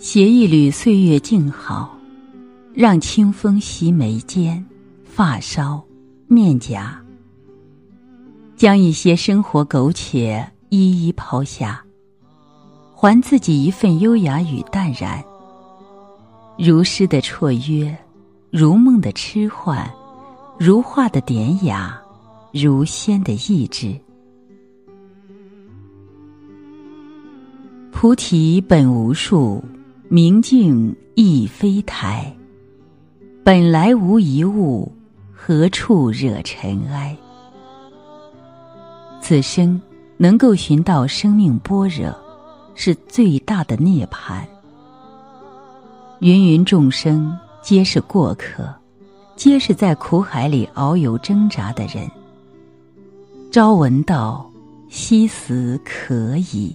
携一缕岁月静好，让清风袭眉间、发梢、面颊，将一些生活苟且一一抛下，还自己一份优雅与淡然。如诗的绰约，如梦的痴幻，如画的典雅，如仙的意志。菩提本无树。明镜亦非台，本来无一物，何处惹尘埃？此生能够寻到生命般若，是最大的涅槃。芸芸众生皆是过客，皆是在苦海里遨游挣扎的人。朝闻道，夕死可矣。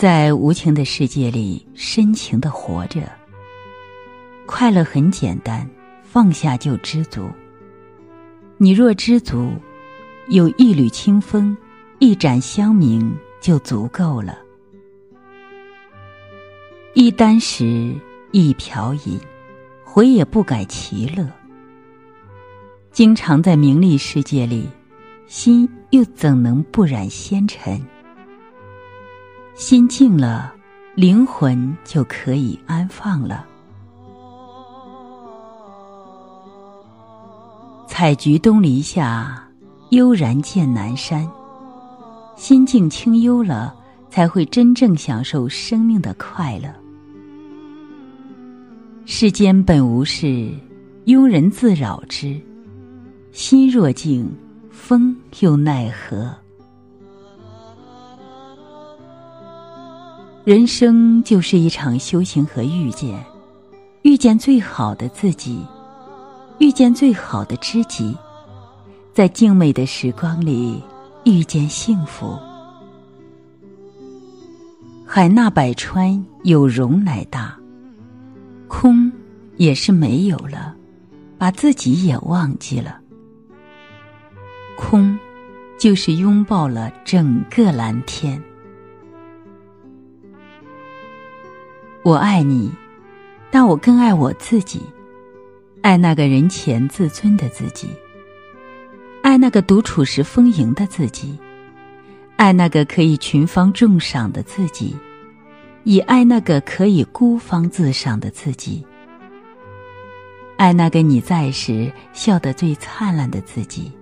在无情的世界里，深情的活着。快乐很简单，放下就知足。你若知足，有一缕清风，一盏香茗就足够了。一箪食，一瓢饮，回也不改其乐。经常在名利世界里，心又怎能不染纤尘？心静了，灵魂就可以安放了。采菊东篱下，悠然见南山。心境清幽了，才会真正享受生命的快乐。世间本无事，庸人自扰之。心若静，风又奈何？人生就是一场修行和遇见，遇见最好的自己，遇见最好的知己，在静美的时光里遇见幸福。海纳百川，有容乃大。空也是没有了，把自己也忘记了。空，就是拥抱了整个蓝天。我爱你，但我更爱我自己，爱那个人前自尊的自己，爱那个独处时丰盈的自己，爱那个可以群芳众赏的自己，也爱那个可以孤芳自赏的自己，爱那个你在时笑得最灿烂的自己，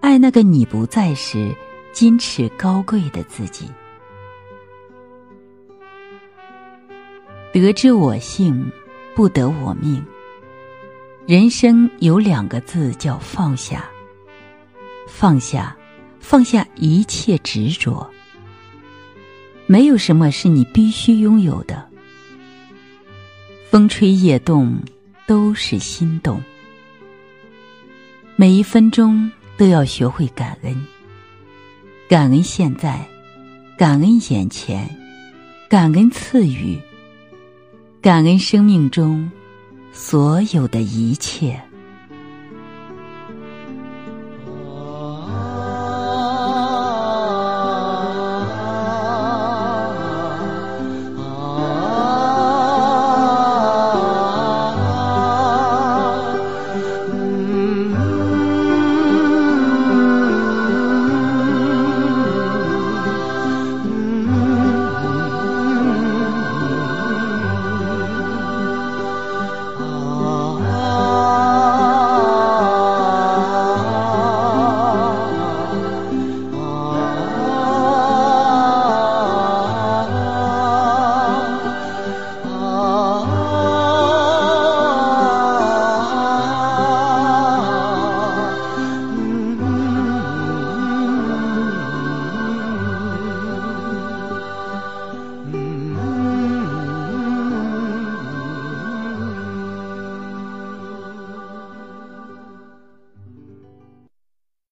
爱那个你不在时矜持高贵的自己。得知我幸，不得我命。人生有两个字叫放下。放下，放下一切执着。没有什么是你必须拥有的。风吹叶动，都是心动。每一分钟都要学会感恩。感恩现在，感恩眼前，感恩赐予。感恩生命中所有的一切。